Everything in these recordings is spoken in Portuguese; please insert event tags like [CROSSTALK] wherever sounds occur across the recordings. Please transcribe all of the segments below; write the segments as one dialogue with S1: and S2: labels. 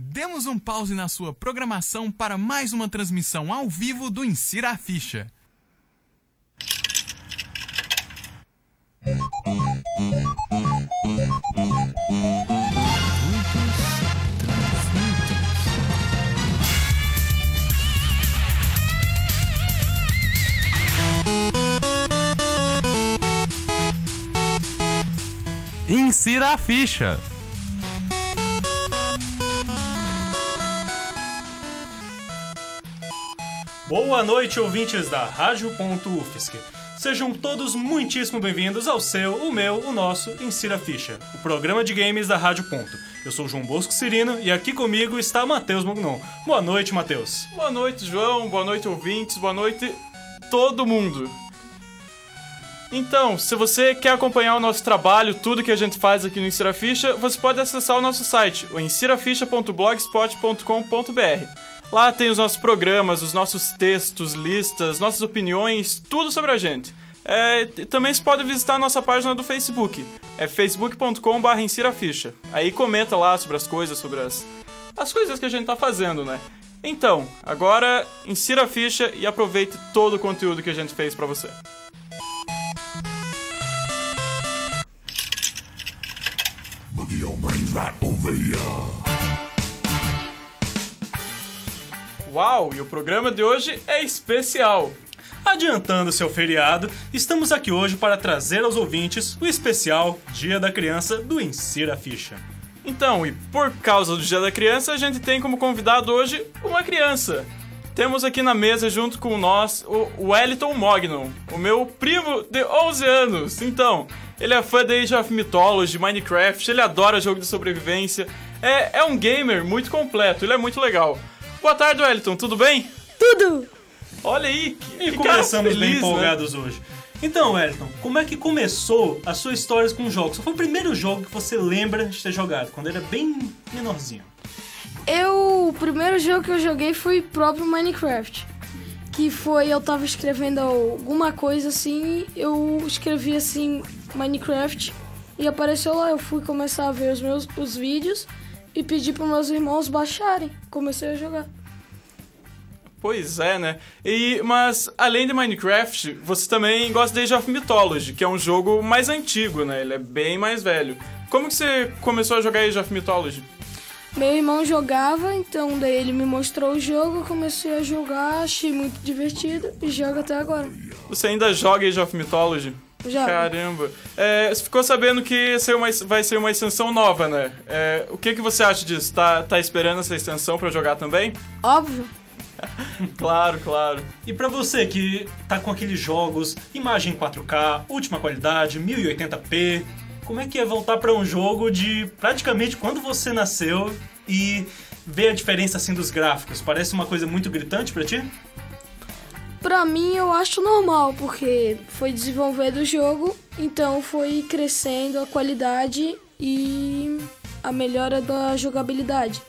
S1: Demos um pause na sua programação para mais uma transmissão ao vivo do Insira a Ficha. Insira a ficha.
S2: Boa noite, ouvintes da Rádio.UFSC. Sejam todos muitíssimo bem-vindos ao seu, o meu, o nosso Insira Ficha, o programa de games da Rádio Ponto. Eu sou João Bosco Cirino e aqui comigo está Matheus Mognon. Boa noite, Matheus.
S3: Boa noite, João. Boa noite, ouvintes. Boa noite, todo mundo. Então, se você quer acompanhar o nosso trabalho, tudo que a gente faz aqui no Insira Ficha, você pode acessar o nosso site, o insiraficha.blogspot.com.br. Lá tem os nossos programas, os nossos textos, listas, nossas opiniões, tudo sobre a gente. É, também você pode visitar a nossa página do Facebook, é facebook.com.br insiraficha. Aí comenta lá sobre as coisas, sobre as, as coisas que a gente tá fazendo, né? Então, agora insira a ficha e aproveite todo o conteúdo que a gente fez para você. Uau, e o programa de hoje é especial.
S2: Adiantando seu feriado, estamos aqui hoje para trazer aos ouvintes o especial Dia da Criança do Insira Ficha.
S3: Então, e por causa do Dia da Criança, a gente tem como convidado hoje uma criança. Temos aqui na mesa junto com nós o Wellington Mognon, o meu primo de 11 anos. Então, ele é fã de Age of Mythology, Minecraft, ele adora jogo de sobrevivência. É, é um gamer muito completo, ele é muito legal. Boa tarde, Wellington, tudo bem?
S4: Tudo!
S3: Olha aí, que
S2: E
S3: que
S2: começamos
S3: cara
S2: bem
S3: feliz, né?
S2: empolgados hoje. Então, Wellington, como é que começou a sua história com jogos? Qual foi o primeiro jogo que você lembra de ter jogado, quando era bem menorzinho?
S4: Eu, o primeiro jogo que eu joguei foi próprio Minecraft. Que foi, eu tava escrevendo alguma coisa assim, eu escrevi assim, Minecraft, e apareceu lá, eu fui começar a ver os meus os vídeos e pedi para meus irmãos baixarem. Comecei a jogar.
S3: Pois é, né? E, mas, além de Minecraft, você também gosta de Age of Mythology, que é um jogo mais antigo, né? Ele é bem mais velho. Como que você começou a jogar Age of Mythology?
S4: Meu irmão jogava, então daí ele me mostrou o jogo, comecei a jogar, achei muito divertido e jogo até agora.
S3: Você ainda joga Age of Mythology?
S4: Já.
S3: Caramba. É, você ficou sabendo que uma- vai ser uma extensão nova, né? É, o que, que você acha disso? Tá, tá esperando essa extensão pra jogar também?
S4: Óbvio. [LAUGHS]
S3: Claro, claro.
S2: E pra você que tá com aqueles jogos, imagem 4K, última qualidade, 1080p, como é que é voltar pra um jogo de praticamente quando você nasceu e ver a diferença assim dos gráficos? Parece uma coisa muito gritante pra ti?
S4: Pra mim eu acho normal, porque foi desenvolvendo o jogo, então foi crescendo a qualidade e a melhora da jogabilidade.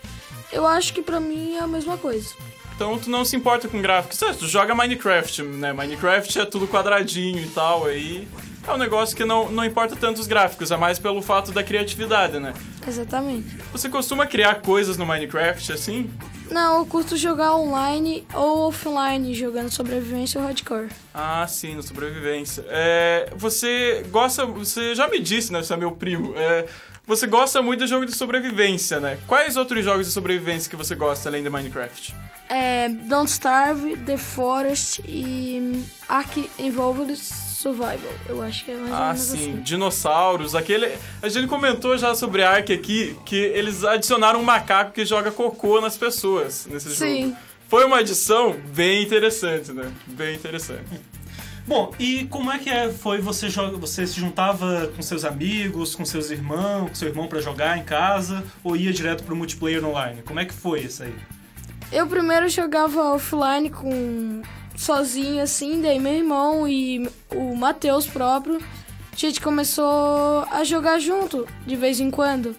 S4: Eu acho que pra mim é a mesma coisa.
S3: Então tu não se importa com gráficos. É, tu joga Minecraft, né? Minecraft é tudo quadradinho e tal, aí é um negócio que não, não importa tanto os gráficos, é mais pelo fato da criatividade, né?
S4: Exatamente.
S3: Você costuma criar coisas no Minecraft assim?
S4: Não, eu curto jogar online ou offline, jogando sobrevivência ou hardcore.
S3: Ah, sim, no sobrevivência. É, você gosta. Você já me disse, né? Você é meu primo. É, você gosta muito de jogo de sobrevivência, né? Quais outros jogos de sobrevivência que você gosta além de Minecraft?
S4: É, Don't Starve, The Forest e Ark Involved Survival. Eu acho que é mais ou
S3: Ah,
S4: menos
S3: sim,
S4: assim.
S3: dinossauros. Aquele. A gente comentou já sobre Ark aqui que eles adicionaram um macaco que joga cocô nas pessoas nesse
S4: Sim.
S3: jogo. Foi uma adição bem interessante, né? Bem interessante.
S2: Bom, e como é que é, foi você joga, você se juntava com seus amigos, com seus irmãos, com seu irmão pra jogar em casa ou ia direto pro multiplayer online? Como é que foi isso aí?
S4: Eu primeiro jogava offline com sozinho assim, daí meu irmão e o Matheus próprio. A gente começou a jogar junto de vez em quando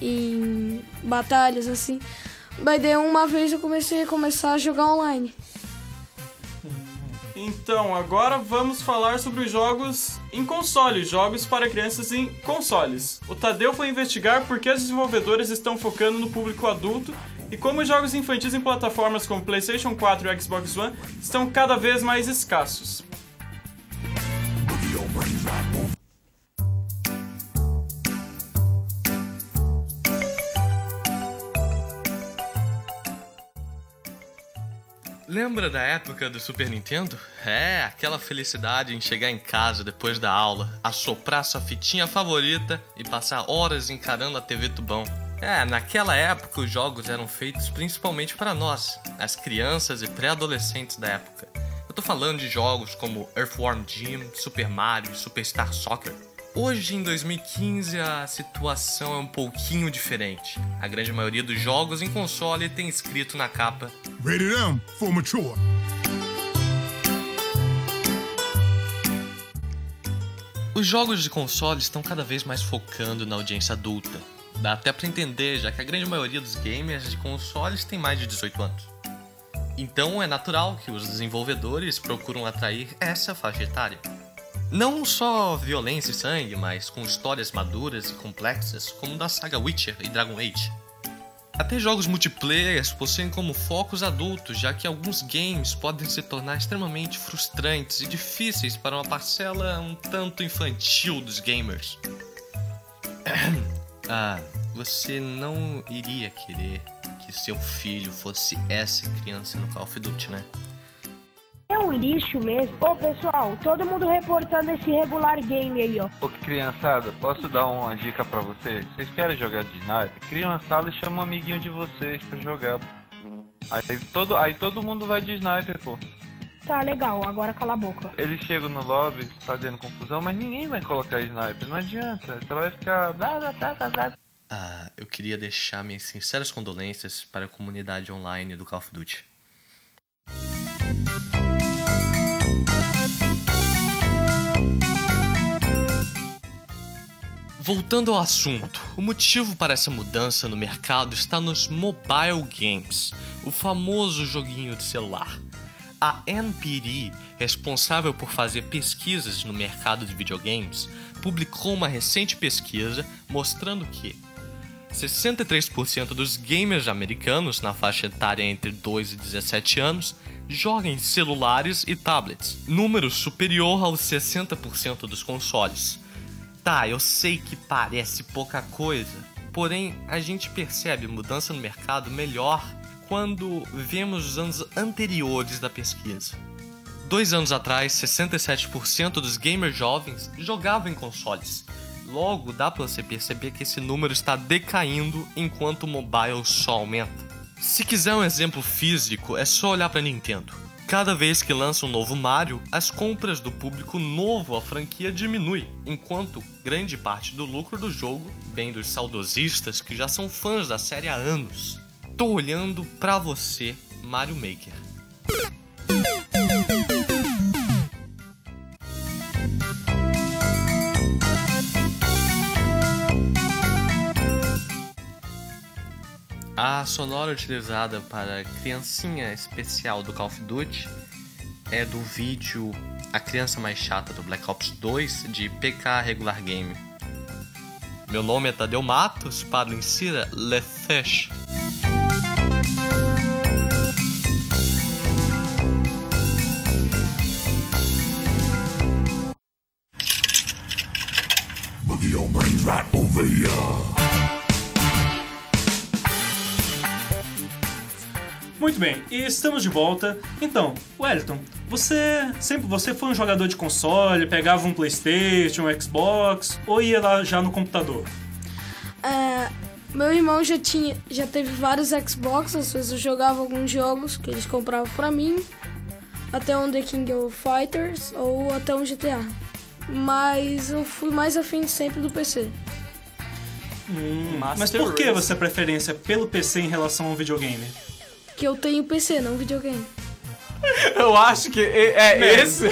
S4: em batalhas assim. Daí daí uma vez eu comecei a começar a jogar online.
S3: Então, agora vamos falar sobre os jogos em console, jogos para crianças em consoles. O Tadeu foi investigar por que os desenvolvedores estão focando no público adulto e como os jogos infantis em plataformas como PlayStation 4 e Xbox One estão cada vez mais escassos.
S5: Lembra da época do Super Nintendo? É, aquela felicidade em chegar em casa depois da aula, assoprar sua fitinha favorita e passar horas encarando a TV tubão. É, naquela época os jogos eram feitos principalmente para nós, as crianças e pré-adolescentes da época. Eu tô falando de jogos como Earthworm Jim, Super Mario e Superstar Soccer. Hoje, em 2015, a situação é um pouquinho diferente. A grande maioria dos jogos em console tem escrito na capa
S6: Rated M for mature.
S5: Os jogos de console estão cada vez mais focando na audiência adulta. Dá até pra entender, já que a grande maioria dos gamers de consoles tem mais de 18 anos. Então é natural que os desenvolvedores procuram atrair essa faixa etária. Não só violência e sangue, mas com histórias maduras e complexas, como da saga Witcher e Dragon Age. Até jogos multiplayer possuem como focos adultos, já que alguns games podem se tornar extremamente frustrantes e difíceis para uma parcela um tanto infantil dos gamers. [CLEARS THROAT] ah, você não iria querer que seu filho fosse essa criança no Call of Duty, né?
S7: É um lixo mesmo. Ô pessoal, todo mundo reportando esse regular game aí, ó.
S8: Ô criançada, posso dar uma dica pra vocês? Vocês querem jogar de sniper? Cria uma sala e chama um amiguinho de vocês pra jogar. Aí todo, aí todo mundo vai de sniper, pô.
S7: Tá legal, agora cala a boca.
S8: Eles chegam no lobby fazendo confusão, mas ninguém vai colocar sniper, não adianta. Você vai ficar.
S5: Ah, eu queria deixar minhas sinceras condolências para a comunidade online do Call of Duty. Voltando ao assunto, o motivo para essa mudança no mercado está nos mobile games, o famoso joguinho de celular. A NPD, responsável por fazer pesquisas no mercado de videogames, publicou uma recente pesquisa mostrando que 63% dos gamers americanos na faixa etária entre 2 e 17 anos jogam em celulares e tablets, número superior aos 60% dos consoles. Tá, eu sei que parece pouca coisa, porém a gente percebe mudança no mercado melhor quando vemos os anos anteriores da pesquisa. Dois anos atrás, 67% dos gamers jovens jogavam em consoles. Logo, dá para você perceber que esse número está decaindo enquanto o mobile só aumenta. Se quiser um exemplo físico, é só olhar para Nintendo. Cada vez que lança um novo Mario, as compras do público novo à franquia diminui, enquanto grande parte do lucro do jogo vem dos saudosistas que já são fãs da série há anos. Tô olhando pra você, Mario Maker. A sonora utilizada para a criancinha especial do Call of Duty é do vídeo A Criança Mais Chata do Black Ops 2 de PK Regular Game. Meu nome é Tadeu Matos, para o Insira Lefesh.
S2: Muito bem, e estamos de volta. Então, Wellington, você sempre você foi um jogador de console, pegava um PlayStation, um Xbox ou ia lá já no computador?
S4: É, meu irmão já tinha, já teve vários Xbox, às vezes eu jogava alguns jogos que eles compravam pra mim, até um The King of Fighters ou até um GTA. Mas eu fui mais afim sempre do PC.
S2: Mas por que você é preferência pelo PC em relação ao videogame?
S4: Que eu tenho PC, não videogame.
S3: Eu acho que é, é esse.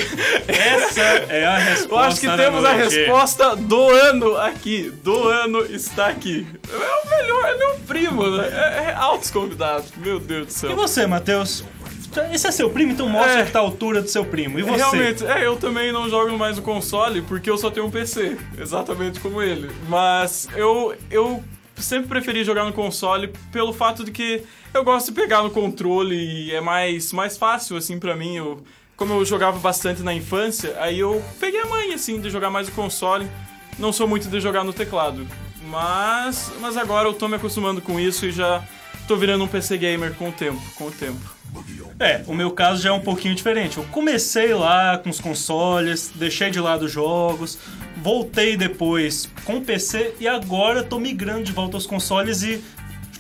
S2: Essa é a resposta.
S3: Eu acho que temos a resposta do ano aqui. Do ano está aqui. É o melhor, é meu primo, né? É, é altos convidados. Meu Deus do
S2: E
S3: céu.
S2: você, Matheus? Esse é seu primo, então mostra
S3: É.
S2: que tá a altura do seu primo. E você?
S3: Realmente, é, eu também não jogo mais no console porque eu só tenho um PC, exatamente como ele. Mas eu, eu sempre preferi jogar no console pelo fato de que eu gosto de pegar no controle e é mais, mais fácil, assim, pra mim. Eu, como eu jogava bastante na infância, aí eu peguei a manha, assim, de jogar mais no console. Não sou muito de jogar no teclado. Mas, mas agora eu tô me acostumando com isso e já tô virando um PC gamer com o tempo, com o tempo.
S2: É, o meu caso já é um pouquinho diferente. Eu comecei lá com os consoles, deixei de lado os jogos, voltei depois com o PC e agora tô migrando de volta aos consoles e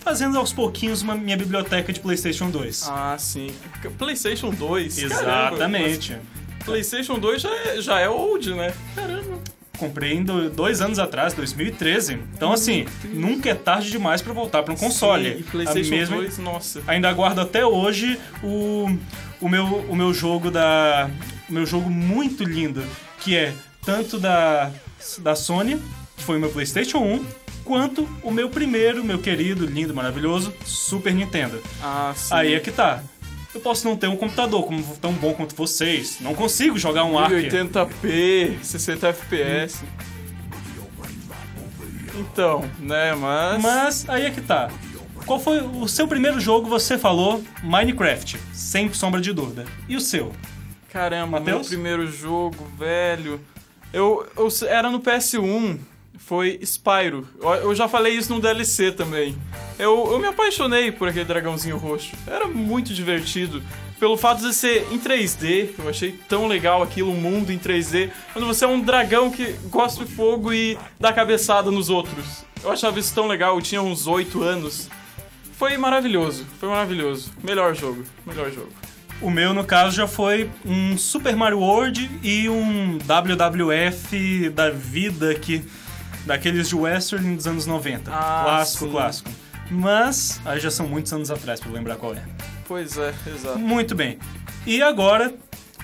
S2: fazendo aos pouquinhos uma minha biblioteca de PlayStation 2.
S3: Ah, sim. PlayStation 2?
S2: Exatamente.
S3: Caramba, PlayStation 2 já é, já é old, né? Caramba.
S2: Comprei do- dois anos atrás, 2013. Então, assim, nunca é tarde demais pra voltar para um console.
S3: Sim, e PlayStation
S2: A mesma-
S3: 2, nossa.
S2: Ainda guardo até hoje o, o, meu, o meu jogo da. O meu jogo muito lindo, que é tanto da, da Sony, que foi o meu PlayStation 1, quanto o meu primeiro, meu querido, lindo, maravilhoso, Super Nintendo.
S3: Ah, sim.
S2: Aí é que tá. Eu posso não ter um computador como tão bom quanto vocês. Não consigo jogar um Ark.
S3: 1080p, 60 FPS. Então, né, mas...
S2: Mas aí é que tá. Qual foi o seu primeiro jogo? Você falou Minecraft, sem sombra de dúvida. E o seu?
S3: Caramba, meu
S2: Matheus?
S3: primeiro jogo, velho. Eu, eu era no PS1, foi Spyro. Eu, já falei isso no DLC também. Eu, eu me apaixonei por aquele dragãozinho roxo. Era muito divertido. Pelo fato de ser em 3D, eu achei tão legal aquilo, um mundo em 3D, quando você é um dragão que gosta de fogo e dá cabeçada nos outros. Eu achava isso tão legal, eu tinha uns 8 anos. Foi maravilhoso, foi maravilhoso. Melhor jogo, melhor jogo.
S2: O meu, no caso, já foi um Super Mario World e um WWF da vida que daqueles de western dos anos 90.
S3: Ah,
S2: clássico,
S3: sim.
S2: clássico. Mas aí já são muitos anos atrás pra eu lembrar qual é.
S3: Pois é, exato.
S2: Muito bem. E agora,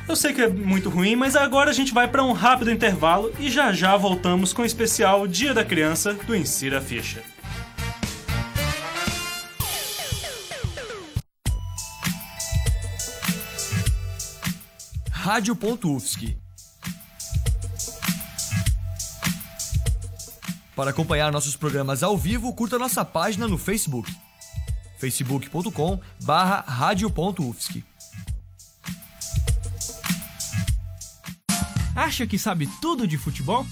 S2: eu sei que é muito ruim, mas agora a gente vai para um rápido intervalo e já já voltamos com o especial Dia da Criança do Insira Ficha.
S9: Rádio.UFSC. Para acompanhar nossos programas ao vivo, curta nossa página no Facebook. facebook.com barra.
S10: Acha que sabe tudo de futebol?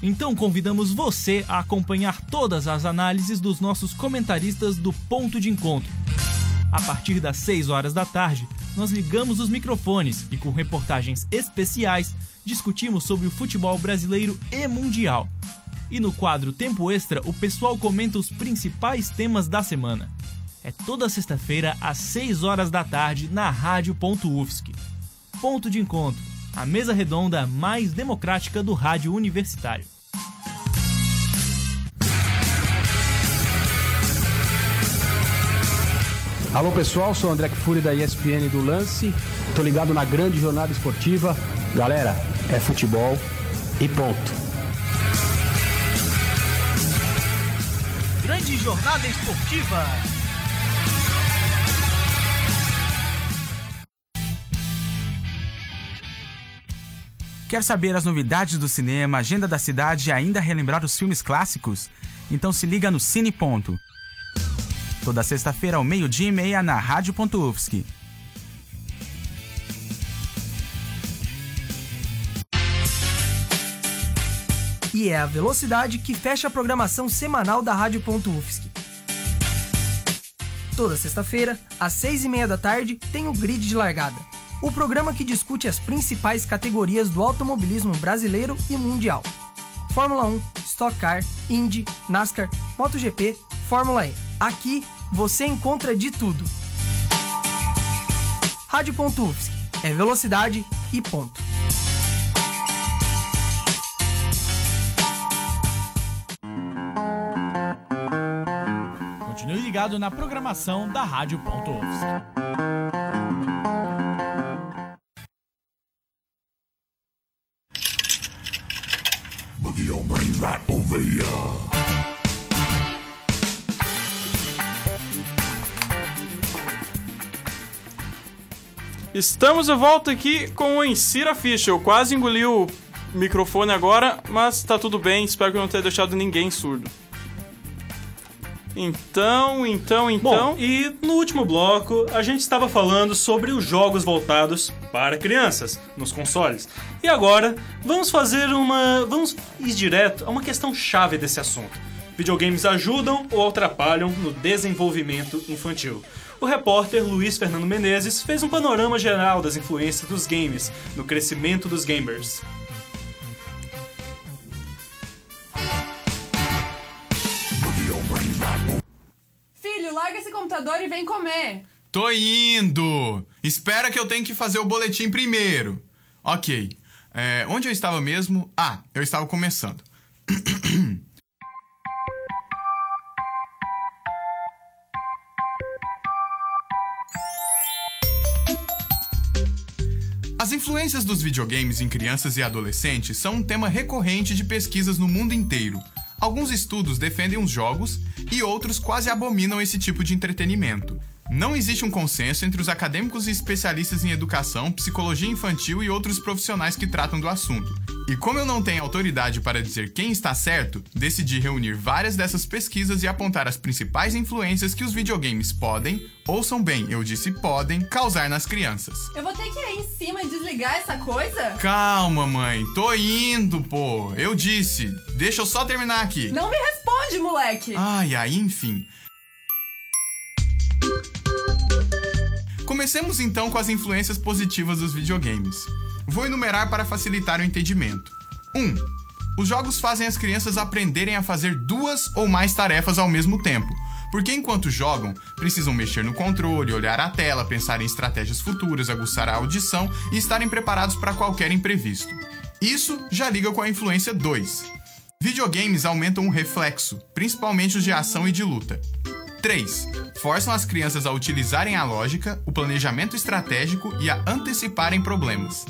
S10: Então convidamos você a acompanhar todas as análises dos nossos comentaristas do Ponto de Encontro. A partir das 6 horas da tarde, nós ligamos os microfones e com reportagens especiais discutimos sobre o futebol brasileiro e mundial. E no quadro Tempo Extra, o pessoal comenta os principais temas da semana. É toda sexta-feira às 6 horas da tarde na Rádio.UFSC. Ponto de Encontro, a mesa redonda mais democrática do rádio universitário.
S11: Alô pessoal, sou o André Fury da ESPN do Lance. Tô ligado na grande jornada esportiva. Galera, é futebol e ponto.
S10: Grande jornada esportiva.
S12: Quer saber as novidades do cinema, agenda da cidade e ainda relembrar os filmes clássicos? Então se liga no Cine Ponto. Toda sexta-feira ao meio-dia e meia na Rádio.UFSC.
S13: E é a velocidade que fecha a programação semanal da Rádio.UFSC. Toda sexta-feira, às seis e meia da tarde, tem o Grid de Largada. O programa que discute as principais categorias do automobilismo brasileiro e mundial. Fórmula 1, Stock Car, Indy, NASCAR, MotoGP, Fórmula E. Aqui, você encontra de tudo. Rádio.UFSC. É velocidade e ponto.
S10: Continue ligado na programação da Rádio.UFSC.
S6: Over here.
S3: Estamos de volta aqui com o Insira Ficha. Eu quase engoli o microfone agora, mas tá tudo bem. Espero que eu não tenha deixado ninguém surdo. Então, então, então.
S2: Bom, e no último bloco a gente estava falando sobre os jogos voltados para crianças nos consoles. E agora vamos fazer uma. Vamos ir direto a uma questão chave desse assunto. Videogames ajudam ou atrapalham no desenvolvimento infantil? O repórter Luiz Fernando Menezes fez um panorama geral das influências dos games no crescimento dos gamers.
S14: Filho, larga esse computador e vem comer.
S12: Tô indo! Espera que eu tenho que fazer o boletim primeiro. Ok. É, onde eu estava mesmo? Ah, eu estava começando. [CLEARS THROAT] As influências dos videogames em crianças e adolescentes são um tema recorrente de pesquisas no mundo inteiro. Alguns estudos defendem os jogos e outros quase abominam esse tipo de entretenimento. Não existe um consenso entre os acadêmicos e especialistas em educação, psicologia infantil e outros profissionais que tratam do assunto. E como eu não tenho autoridade para dizer quem está certo, decidi reunir várias dessas pesquisas e apontar as principais influências que os videogames podem, ouçam bem, eu disse podem, causar nas crianças.
S14: Eu vou ter que ir cima e desligar essa coisa?
S12: Calma, mãe, tô indo, pô. Eu disse. Deixa eu só terminar aqui.
S14: Não me responde, moleque!
S12: Ai, ai, enfim. Comecemos então com as influências positivas dos videogames. Vou enumerar para facilitar o entendimento. 1. Um, os jogos fazem as crianças aprenderem a fazer duas ou mais tarefas ao mesmo tempo, porque enquanto jogam, precisam mexer no controle, olhar a tela, pensar em estratégias futuras, aguçar a audição e estarem preparados para qualquer imprevisto. Isso já liga com a influência 2. Videogames aumentam o reflexo, principalmente os de ação e de luta. 3. Forçam as crianças a utilizarem a lógica, o planejamento estratégico e a anteciparem problemas.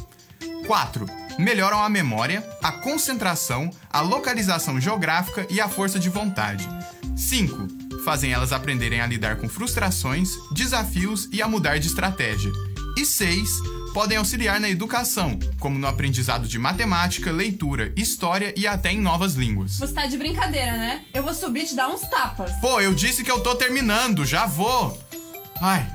S12: 4. Melhoram a memória, a concentração, a localização geográfica e a força de vontade. 5. Fazem elas aprenderem a lidar com frustrações, desafios e a mudar de estratégia. E 6. Podem auxiliar na educação, como no aprendizado de matemática, leitura, história e até em novas línguas.
S14: Você tá de brincadeira, né? Eu vou subir e te dar uns tapas.
S12: Pô, eu disse que eu tô terminando, já vou. Ai.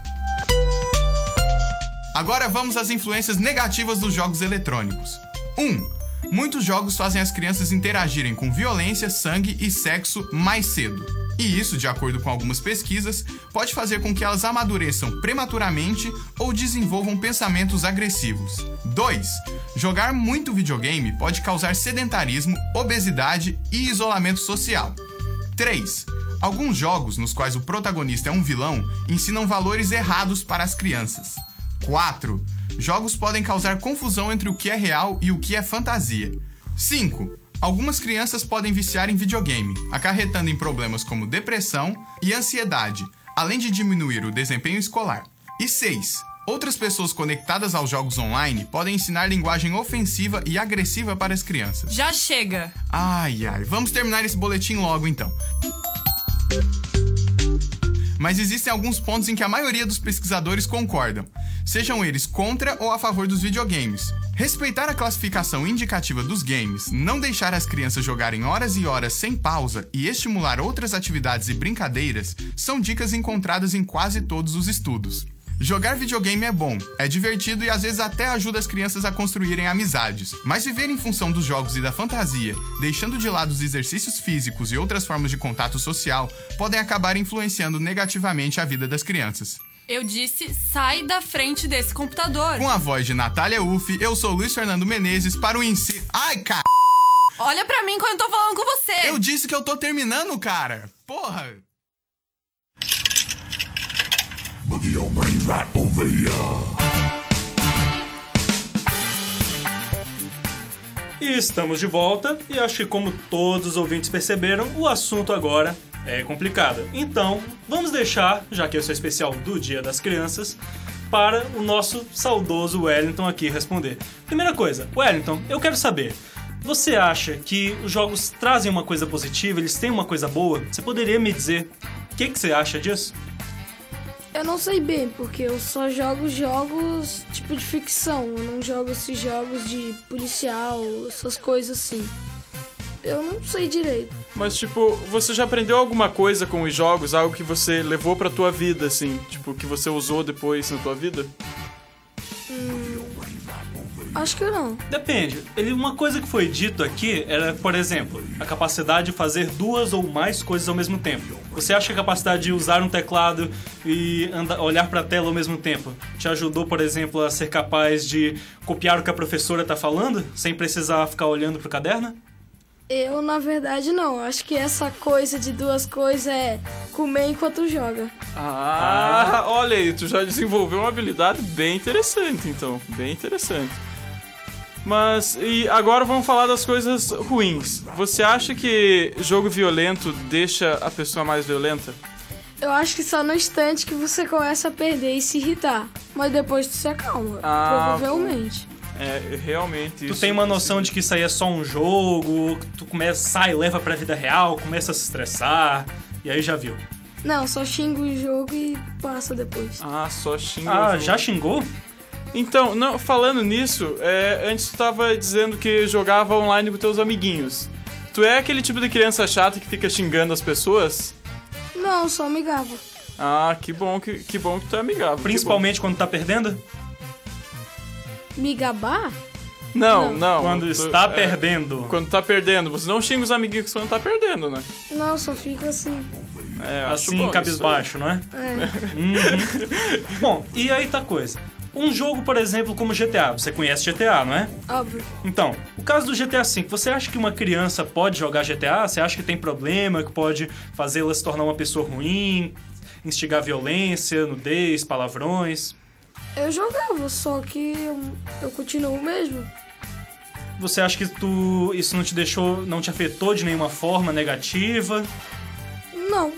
S12: Agora vamos às influências negativas dos jogos eletrônicos. 1. Um, muitos jogos fazem as crianças interagirem com violência, sangue e sexo mais cedo. E isso, de acordo com algumas pesquisas, pode fazer com que elas amadureçam prematuramente ou desenvolvam pensamentos agressivos. 2. Jogar muito videogame pode causar sedentarismo, obesidade e isolamento social. 3. Alguns jogos, nos quais o protagonista é um vilão, ensinam valores errados para as crianças. 4. Jogos podem causar confusão entre o que é real e o que é fantasia. 5. Algumas crianças podem viciar em videogame, acarretando em problemas como depressão e ansiedade, além de diminuir o desempenho escolar. E 6. Outras pessoas conectadas aos jogos online podem ensinar linguagem ofensiva e agressiva para as crianças.
S14: Já chega!
S12: Ai, ai, vamos terminar esse boletim logo então. Mas existem alguns pontos em que a maioria dos pesquisadores concordam, sejam eles contra ou a favor dos videogames. Respeitar a classificação indicativa dos games, não deixar as crianças jogarem horas e horas sem pausa e estimular outras atividades e brincadeiras são dicas encontradas em quase todos os estudos. Jogar videogame é bom, é divertido e às vezes até ajuda as crianças a construírem amizades. Mas viver em função dos jogos e da fantasia, deixando de lado os exercícios físicos e outras formas de contato social, podem acabar influenciando negativamente a vida das crianças.
S14: Eu disse, sai da frente desse computador.
S12: Com a voz de Natália Uff, eu sou Luiz Fernando Menezes para o Insi... Ai, cara!
S14: Olha pra mim quando eu tô falando com você!
S12: Eu disse que eu tô terminando, cara! Porra!
S6: Boogie your brains right over here.
S2: E estamos de volta, e acho que como todos os ouvintes perceberam, o assunto agora é complicado. Então, vamos deixar, já que esse é especial do Dia das Crianças, para o nosso saudoso Wellington aqui responder. Primeira coisa, Wellington, eu quero saber, você acha que os jogos trazem uma coisa positiva, eles têm uma coisa boa? Você poderia me dizer o que, que você acha disso?
S4: Eu não sei bem, porque eu só jogo jogos tipo de ficção. Eu não jogo esses jogos de policial, essas coisas assim. Eu não sei direito.
S3: Mas, tipo, você já aprendeu alguma coisa com os jogos? Algo que você levou pra tua vida, assim? Tipo, que você usou depois na tua vida?
S4: Acho que não.
S2: Depende. Ele, uma coisa que foi dito aqui era, por exemplo, a capacidade de fazer duas ou mais coisas ao mesmo tempo. Você acha que a capacidade de usar um teclado e andar, olhar para a tela ao mesmo tempo te ajudou, por exemplo, a ser capaz de copiar o que a professora está falando sem precisar ficar olhando para o caderno?
S4: Eu, na verdade, não. Acho que essa coisa de duas coisas é comer enquanto joga.
S3: Ah, olha aí, tu já desenvolveu uma habilidade bem interessante, então. Bem interessante. Mas, e agora vamos falar das coisas ruins. Você acha que jogo violento deixa a pessoa mais violenta?
S4: Eu acho que só no instante que você começa a perder e se irritar. Mas depois tu se acalma,
S3: Ah,
S4: provavelmente.
S3: É, realmente.
S2: Tu
S3: isso-
S2: tem uma noção de que isso aí é só um jogo, tu começa, sai, leva pra vida real, começa a se estressar, e aí já viu.
S4: Não, só xingo o jogo e passa depois.
S3: Ah, só xinga.
S2: Ah,
S3: o jogo.
S2: já xingou?
S3: Então, não, falando nisso, é, antes tu tava dizendo que jogava online com teus amiguinhos. Tu é aquele tipo de criança chata que fica xingando as pessoas?
S4: Não, só amigável.
S3: Ah, que bom que, que bom que tu é amigável.
S2: Principalmente quando tá perdendo?
S4: Me gabar?
S3: Não, não.
S2: Quando
S3: tu-
S2: está
S3: é,
S2: perdendo.
S3: Quando tá perdendo. Você não xinga os amiguinhos quando tá perdendo, né?
S4: Não, só fica assim.
S3: É,
S2: Assim,
S3: bom
S2: cabisbaixo, não é?
S4: É.
S2: Uhum. Bom, e aí tá a coisa. Um jogo, por exemplo, como GTA. Você conhece GTA, não é?
S4: Óbvio.
S2: Então, o caso do GTA V, você acha que uma criança pode jogar GTA? Você acha que tem problema, que pode fazê-la se tornar uma pessoa ruim, instigar violência, nudez, palavrões?
S4: Eu jogava, só que eu, eu continuo mesmo.
S2: Você acha que tu isso não te deixou, não te afetou de nenhuma forma negativa?
S4: Não.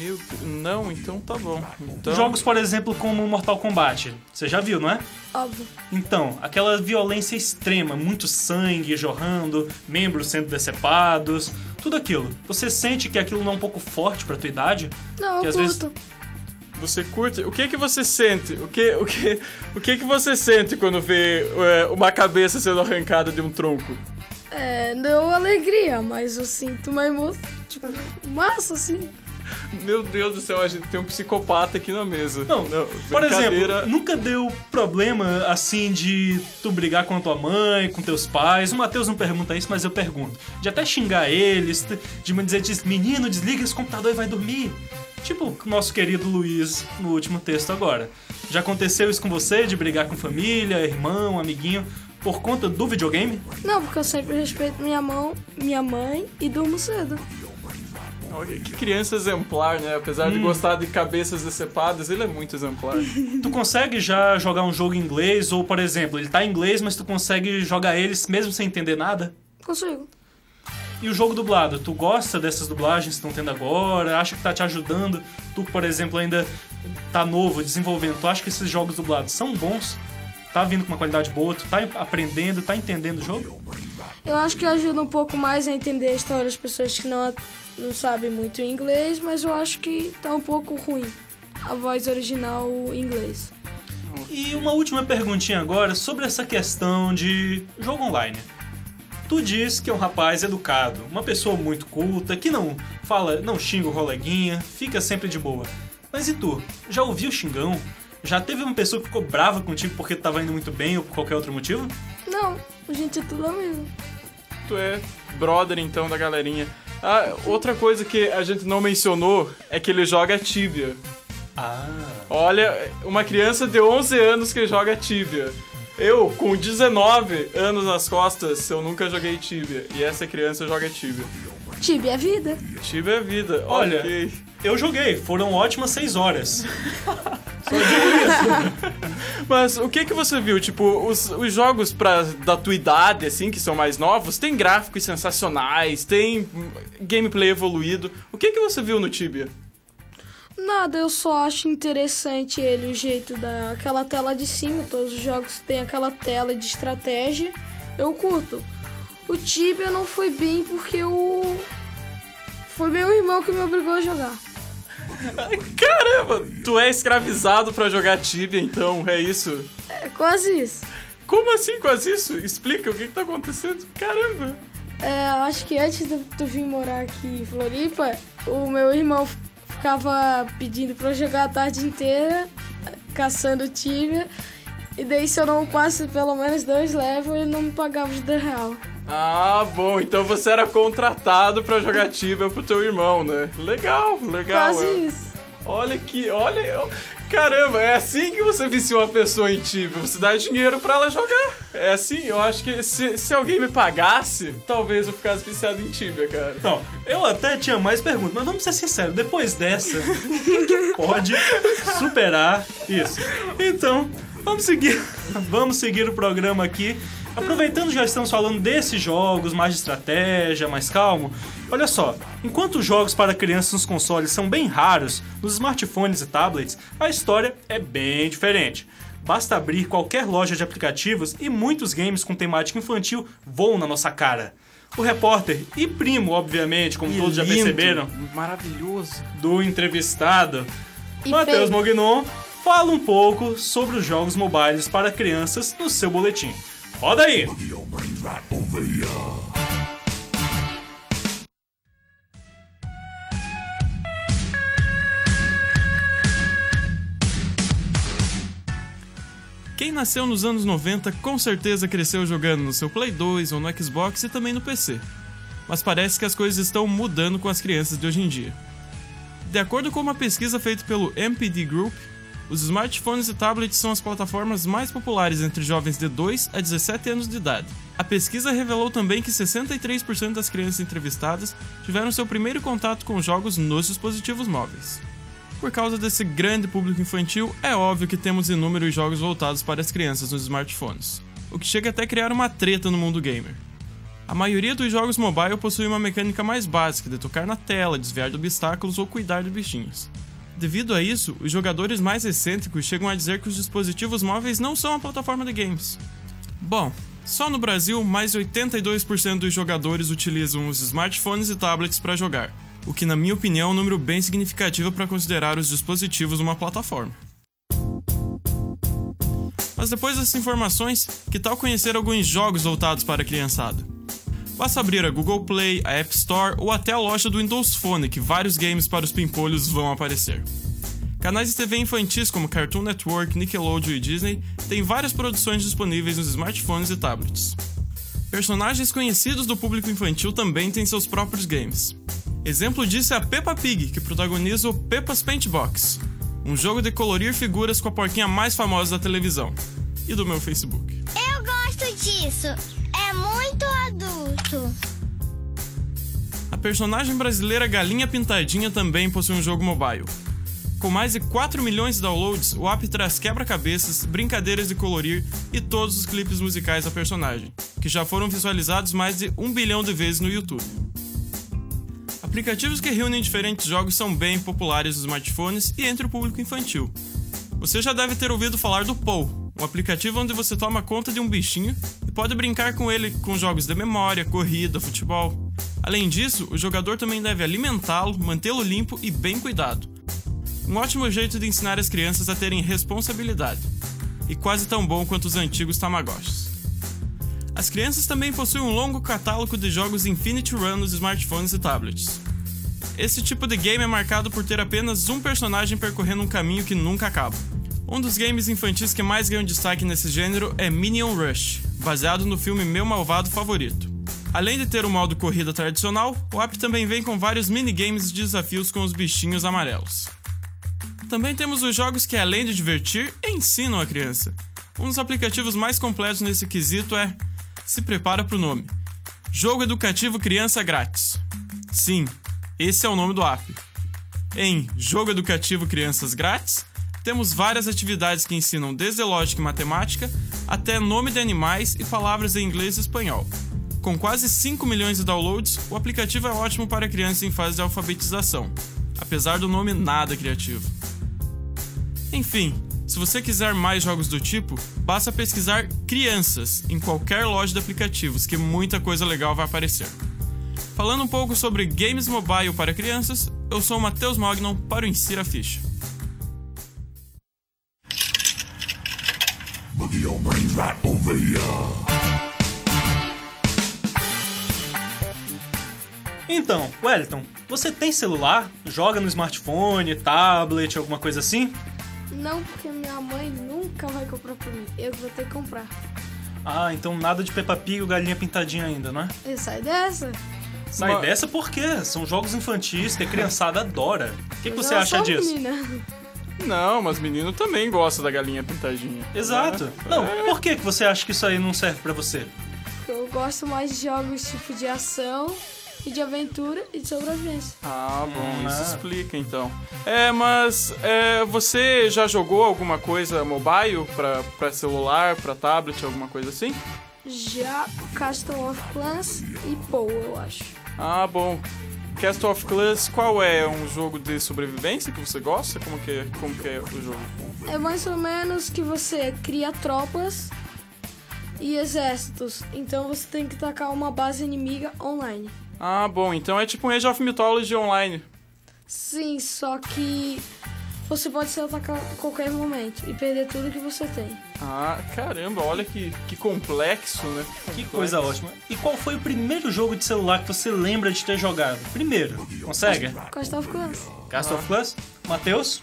S3: Meu não, então tá bom. Então...
S2: Jogos, por exemplo, como Mortal Kombat. Você já viu, não é?
S4: Óbvio.
S2: Então, aquela violência extrema, muito sangue jorrando, membros sendo decepados, tudo aquilo. Você sente que aquilo não é um pouco forte pra tua idade?
S4: Não,
S2: Que
S4: eu
S2: às vezes-
S4: curto.
S3: Você curte? O que que você sente? O que, o que, o que que você sente quando vê é, uma cabeça sendo arrancada de um tronco?
S4: É, deu alegria, mas eu sinto uma emoção, tipo, massa, assim.
S3: Meu Deus do céu, a gente tem um psicopata aqui na mesa.
S2: Não, Por
S3: brincadeira.
S2: exemplo, nunca deu problema assim de tu brigar com a tua mãe, com teus pais. O Matheus não pergunta isso, mas eu pergunto. De até xingar eles, de me dizer, diz, menino, desliga esse computador e vai dormir. Tipo o nosso querido Luiz no último texto agora. Já aconteceu isso com você, de brigar com família, irmão, amiguinho, por conta do videogame?
S4: Não, porque eu sempre respeito minha mão, minha mãe e durmo cedo.
S3: Olha, Que criança exemplar, né? Apesar de
S2: Hum.
S3: gostar de cabeças decepadas, ele é muito exemplar.
S2: Tu consegue já jogar um jogo em inglês, ou por exemplo, ele tá em inglês, mas tu consegue jogar eles mesmo sem entender nada?
S4: Consigo.
S2: E o jogo dublado, tu gosta dessas dublagens que estão tendo agora? Acha que tá te ajudando? Tu, por exemplo, ainda tá novo, desenvolvendo. Tu acha que esses jogos dublados são bons? Tá vindo com uma qualidade boa? Tu tá aprendendo, tá entendendo o jogo?
S4: Eu acho que ajuda um pouco mais a entender a história das pessoas que não, não sabem muito inglês, mas eu acho que tá um pouco ruim a voz original em inglês.
S2: E uma última perguntinha agora sobre essa questão de jogo online. Tu diz que é um rapaz educado, uma pessoa muito culta, que não fala, não xinga o coleguinha, fica sempre de boa. Mas e tu? Já ouviu xingão? Já teve uma pessoa que ficou brava contigo porque tu tava indo muito bem ou por qualquer outro motivo?
S4: Não, a gente é tudo amigo.
S3: Tu é brother, então, da galerinha. Ah, outra coisa que a gente não mencionou é que ele joga Tibia.
S2: Ah.
S3: Olha, uma criança de 11 anos que joga Tibia. Eu, com 19 anos nas costas, eu nunca joguei Tibia. E essa criança joga Tibia.
S4: Tibia é vida.
S3: Tibia é vida.
S2: Olha,
S3: Ok.
S2: eu joguei, foram ótimas seis horas. [LAUGHS] [LAUGHS]
S3: Mas o que que você viu? Tipo, os, os jogos pra, da tua idade, assim, que são mais novos, tem gráficos sensacionais, tem gameplay evoluído. O que que você viu no Tibia?
S4: Nada, eu só acho interessante ele, o jeito daquela tela de cima. Todos os jogos têm aquela tela de estratégia. Eu curto. O Tibia não foi bem porque o. Foi meu irmão que me obrigou a jogar.
S3: Caramba, tu é escravizado pra jogar Tibia, então, é isso?
S4: É quase isso.
S3: Como assim quase isso? Explica o que, que tá acontecendo. Caramba.
S4: É, acho que antes de tu vir morar aqui em Floripa, o meu irmão ficava pedindo pra eu jogar a tarde inteira, caçando Tibia. E daí se eu não passe pelo menos dois levels, ele não me pagava 10 real.
S3: Ah, bom, então você era contratado pra jogar Tibia pro teu irmão, né? Legal, legal.
S4: Quase
S3: é.
S4: isso.
S3: Olha que, olha, eu- caramba, é assim que você vicia uma pessoa em Tibia, você dá dinheiro pra ela jogar. É assim, eu acho que se, se alguém me pagasse, talvez eu ficasse viciado em Tibia, cara.
S2: Não, eu até tinha mais perguntas, mas vamos ser sinceros, depois dessa, [LAUGHS] que pode superar isso? Então, vamos seguir, vamos seguir o programa aqui. Aproveitando já estamos falando desses jogos mais de estratégia, mais calmo, olha só, enquanto os jogos para crianças nos consoles são bem raros, nos smartphones e tablets, a história é bem diferente. Basta abrir qualquer loja de aplicativos e muitos games com temática infantil voam na nossa cara. O repórter e primo, obviamente, como
S3: Que
S2: todos já
S3: lindo,
S2: perceberam,
S3: Maravilhoso.
S2: do entrevistado,
S4: E
S2: Matheus. Mognon, fala um pouco sobre os jogos mobiles para crianças no seu boletim. Roda aí!
S3: Quem nasceu nos anos 90 com certeza cresceu jogando no seu Play 2 ou no Xbox e também no PC. Mas parece que as coisas estão mudando com as crianças de hoje em dia. De acordo com uma pesquisa feita pelo MPD Group, os smartphones e tablets são as plataformas mais populares entre jovens de 2 a 17 anos de idade. A pesquisa revelou também que 63% das crianças entrevistadas tiveram seu primeiro contato com jogos nos dispositivos móveis. Por causa desse grande público infantil, é óbvio que temos inúmeros jogos voltados para as crianças nos smartphones, o que chega até a criar uma treta no mundo gamer. A maioria dos jogos mobile possui uma mecânica mais básica de tocar na tela, desviar de obstáculos ou cuidar de bichinhos. Devido a isso, os jogadores mais excêntricos chegam a dizer que os dispositivos móveis não são uma plataforma de games. Bom, só no Brasil, mais de 82% dos jogadores utilizam os smartphones e tablets para jogar, o que, na minha opinião, é um número bem significativo para considerar os dispositivos uma plataforma. Mas depois dessas informações, que tal conhecer alguns jogos voltados para a criançada? Basta abrir a Google Play, a App Store ou até a loja do Windows Phone que vários games para os pimpolhos vão aparecer. Canais de TV infantis como Cartoon Network, Nickelodeon e Disney têm várias produções disponíveis nos smartphones e tablets. Personagens conhecidos do público infantil também têm seus próprios games. Exemplo disso é a Peppa Pig, que protagoniza o Peppa's Paint Box, um jogo de colorir figuras com a porquinha mais famosa da televisão e do meu Facebook.
S15: Eu gosto disso.
S3: A personagem brasileira Galinha Pintadinha também possui um jogo mobile. Com mais de 4 milhões de downloads, o app traz quebra-cabeças, brincadeiras de colorir e todos os clipes musicais da personagem, que já foram visualizados mais de 1 bilhão de vezes no YouTube. Aplicativos que reúnem diferentes jogos são bem populares nos smartphones e entre o público infantil. Você já deve ter ouvido falar do Pou, um aplicativo onde você toma conta de um bichinho pode brincar com ele com jogos de memória, corrida, futebol. Além disso, o jogador também deve alimentá-lo, mantê-lo limpo e bem cuidado. Um ótimo jeito de ensinar as crianças a terem responsabilidade. E quase tão bom quanto os antigos Tamagotchis. As crianças também possuem um longo catálogo de jogos Infinity Run nos smartphones e tablets. Esse tipo de game é marcado por ter apenas um personagem percorrendo um caminho que nunca acaba. Um dos games infantis que mais ganham destaque nesse gênero é Minion Rush, baseado no filme Meu Malvado Favorito. Além de ter o modo corrida tradicional, o app também vem com vários minigames e desafios com os bichinhos amarelos. Também temos os jogos que, além de divertir, ensinam a criança. Um dos aplicativos mais completos nesse quesito é Se Prepara pro Nome Jogo Educativo Criança Grátis. Sim, esse é o nome do app. Em Jogo Educativo Crianças Grátis, temos várias atividades que ensinam desde lógica e matemática até nome de animais e palavras em inglês e espanhol. Com quase 5 milhões de downloads, o aplicativo é ótimo para crianças em fase de alfabetização, apesar do nome nada criativo. Enfim, se você quiser mais jogos do tipo, basta pesquisar crianças em qualquer loja de aplicativos, que muita coisa legal vai aparecer. Falando um pouco sobre games mobile para crianças, eu sou o Matheus Mognon para o Insira Ficha.
S2: Então, Wellington, você tem celular? Joga no smartphone, tablet, alguma coisa assim?
S4: Não, porque minha mãe nunca vai comprar pra mim. Eu vou ter que comprar.
S2: Ah, então nada de Peppa Pig ou Galinha Pintadinha ainda, não é?
S4: E sai dessa.
S2: Sai
S3: Mas-
S2: dessa por quê? São jogos infantis que a criançada adora. O que, que
S4: Mas
S2: você
S4: eu
S2: acha disso?
S4: menina.
S3: Não, mas menino também gosta da galinha pintadinha.
S2: Exato.
S3: né?
S2: Não,
S3: É.
S2: por que, que você acha que isso aí não serve pra você?
S4: Eu gosto mais de jogos tipo de ação e de aventura e de sobrevivência.
S3: Ah, bom,
S2: Hum,
S3: isso
S2: ah.
S3: explica então. É, mas é, você já jogou alguma coisa mobile pra, pra celular, pra tablet, alguma coisa assim?
S4: Já Castle of Clans e Poe, eu acho.
S3: Ah, bom. Castle of Clans, qual é um jogo de sobrevivência que você gosta? Como que é, como que é o jogo?
S4: É mais ou menos que você cria tropas e exércitos. Então você tem que tacar uma base inimiga online.
S3: Ah, bom, então é tipo um Age of Mythology online.
S4: Sim, só que você pode ser atacado a qualquer momento e perder tudo que você tem.
S3: Ah, caramba, olha que, que complexo, né?
S2: Que coisa ótima. E qual foi o primeiro jogo de celular que você lembra de ter jogado? Primeiro, consegue?
S4: Castle of Clans.
S2: Castle of Clans? Matheus?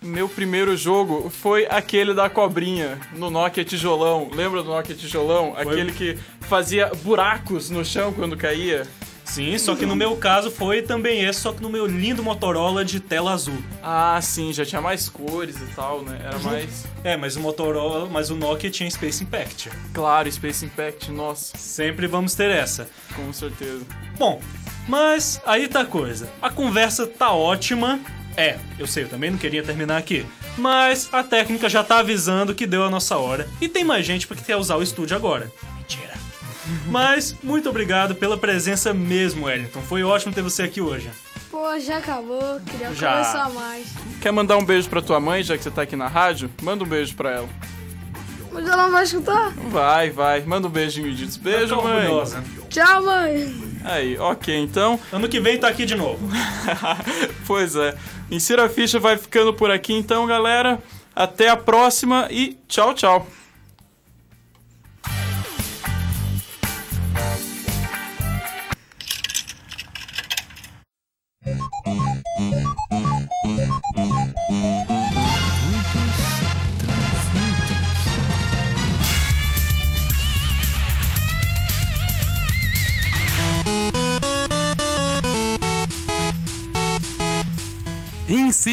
S3: Meu primeiro jogo foi aquele da cobrinha no Nokia tijolão. Lembra do Nokia tijolão? Aquele que fazia buracos no chão quando caía.
S2: Sim, só que no meu caso foi também esse, só que no meu lindo Motorola de tela azul.
S3: Ah, sim, já tinha mais cores e tal, né? Era mais.
S2: É, mas o Motorola, mas o Nokia tinha Space Impact.
S3: Claro, Space Impact, nossa.
S2: Sempre vamos ter essa.
S3: Com certeza.
S2: Bom, mas aí tá a coisa. A conversa tá ótima. É, eu sei, eu também não queria terminar aqui. Mas a técnica já tá avisando que deu a nossa hora. E tem mais gente porque quer usar o estúdio agora. Mas muito obrigado pela presença mesmo, Wellington. Foi ótimo ter você aqui hoje.
S4: Pô, já acabou. Queria
S2: Já.
S4: conversar mais.
S3: Quer mandar um beijo pra tua mãe, já que você tá aqui na rádio? Manda um beijo pra ela.
S4: Mas ela não vai escutar?
S3: Vai, vai. Manda um beijinho disso. Beijo,
S2: Tá
S3: mãe.
S2: orgulhosa.
S4: Tchau, mãe.
S3: Aí, ok, então. [LAUGHS]
S2: Ano que vem tá aqui de novo.
S3: pois é. Insira a ficha vai ficando por aqui então, galera. Até a próxima e tchau, tchau.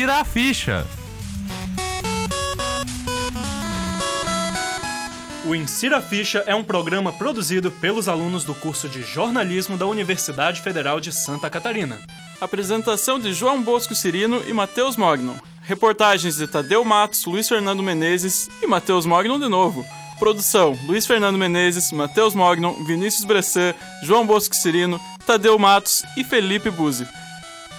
S12: Insira a ficha.
S2: O Insira Ficha é um programa produzido pelos alunos do curso de jornalismo da Universidade Federal de Santa Catarina.
S3: Apresentação de João Bosco Cirino e Matheus Mognon. Reportagens de Tadeu Matos, Luiz Fernando Menezes e Matheus Mognon de novo. Produção: Luiz Fernando Menezes, Matheus Mognon, Vinícius Bressan, João Bosco Cirino, Tadeu Matos e Felipe Buzzi.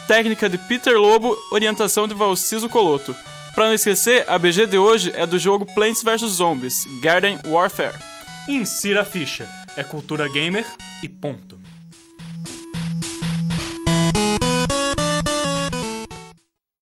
S3: Técnica de Peter Lobo, orientação de Valciso Coloto. Pra não esquecer, a BG de hoje é do jogo Plants vs Zombies Garden Warfare.
S2: Insira Ficha é cultura gamer e ponto.